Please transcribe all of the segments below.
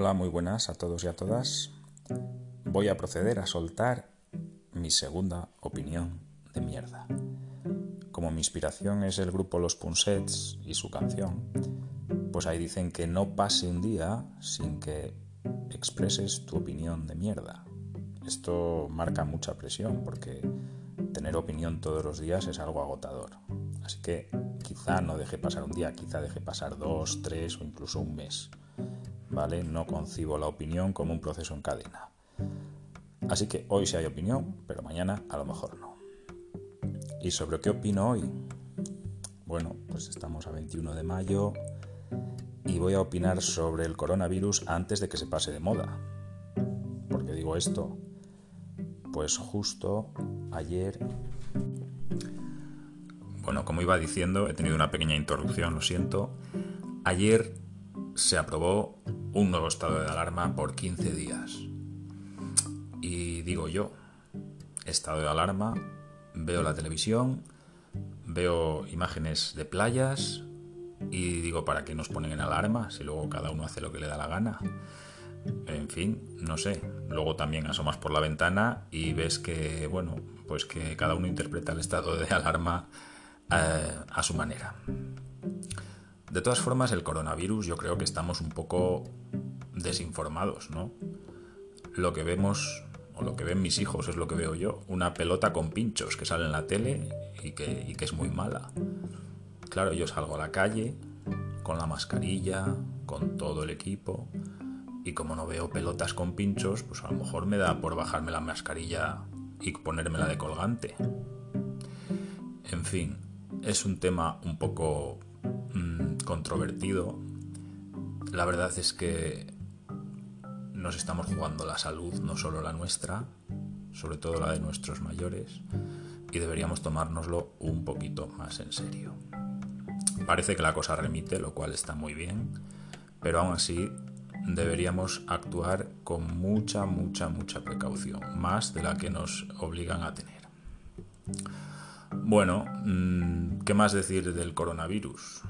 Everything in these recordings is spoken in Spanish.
Hola, muy buenas a todos y a todas. Voy a proceder a soltar mi segunda opinión de mierda. Como mi inspiración es el grupo Los Punsets y su canción, pues ahí dicen que no pase un día sin que expreses tu opinión de mierda. Esto marca mucha presión porque tener opinión todos los días es algo agotador. Así que quizá no deje pasar un día, quizá deje pasar dos, tres o incluso un mes. ¿Vale? No concibo la opinión como un proceso en cadena. Así que hoy sí hay opinión, pero mañana a lo mejor no. ¿Y sobre qué opino hoy? Bueno, pues estamos a 21 de mayo y voy a opinar sobre el coronavirus antes de que se pase de moda. ¿Por qué digo esto? Pues justo ayer bueno, como iba diciendo, he tenido una pequeña interrupción, lo siento. Ayer se aprobó un nuevo estado de alarma por 15 días. Y digo yo, estado de alarma, veo la televisión, veo imágenes de playas y digo, ¿para qué nos ponen en alarma si luego cada uno hace lo que le da la gana? En fin, no sé. Luego también asomas por la ventana y ves que, bueno, pues que cada uno interpreta el estado de alarma eh, a su manera. De todas formas, el coronavirus yo creo que estamos un poco desinformados, ¿no? Lo que vemos, o lo que ven mis hijos, es lo que veo yo, una pelota con pinchos que sale en la tele y que, es muy mala. Claro, yo salgo a la calle con la mascarilla, con todo el equipo, y como no veo pelotas con pinchos, pues a lo mejor me da por bajarme la mascarilla y ponérmela de colgante. En fin, es un tema un poco mm, controvertido. La verdad es que nos estamos jugando la salud, no solo la nuestra, sobre todo la de nuestros mayores, y deberíamos tomárnoslo un poquito más en serio. Parece que la cosa remite, lo cual está muy bien, pero aún así deberíamos actuar con mucha, mucha, mucha precaución, más de la que nos obligan a tener. Bueno, mm, ¿qué más decir del coronavirus?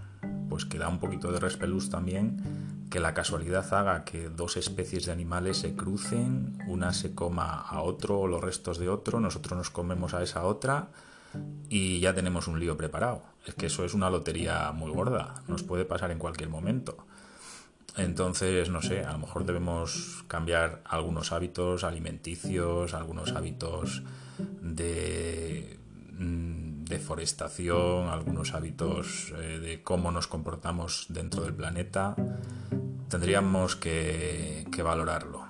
Pues que da un poquito de respelús también que la casualidad haga que dos especies de animales se crucen, una se coma a otro o los restos de otro, nosotros nos comemos a esa otra y ya tenemos un lío preparado. Es que eso es una lotería muy gorda, nos puede pasar en cualquier momento. Entonces, no sé, a lo mejor debemos cambiar algunos hábitos alimenticios, algunos hábitos de mm, deforestación, algunos hábitos eh, de cómo nos comportamos dentro del planeta. Tendríamos que, valorarlo.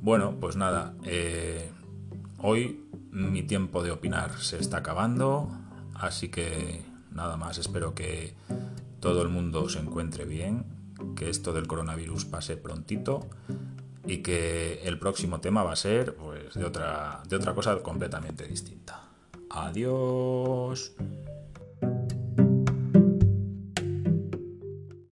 Bueno, pues nada, eh, hoy mi tiempo de opinar se está acabando, así que nada más, espero que todo el mundo se encuentre bien, que esto del coronavirus pase prontito y que el próximo tema va a ser pues de otra de otra cosa completamente distinta. Adiós.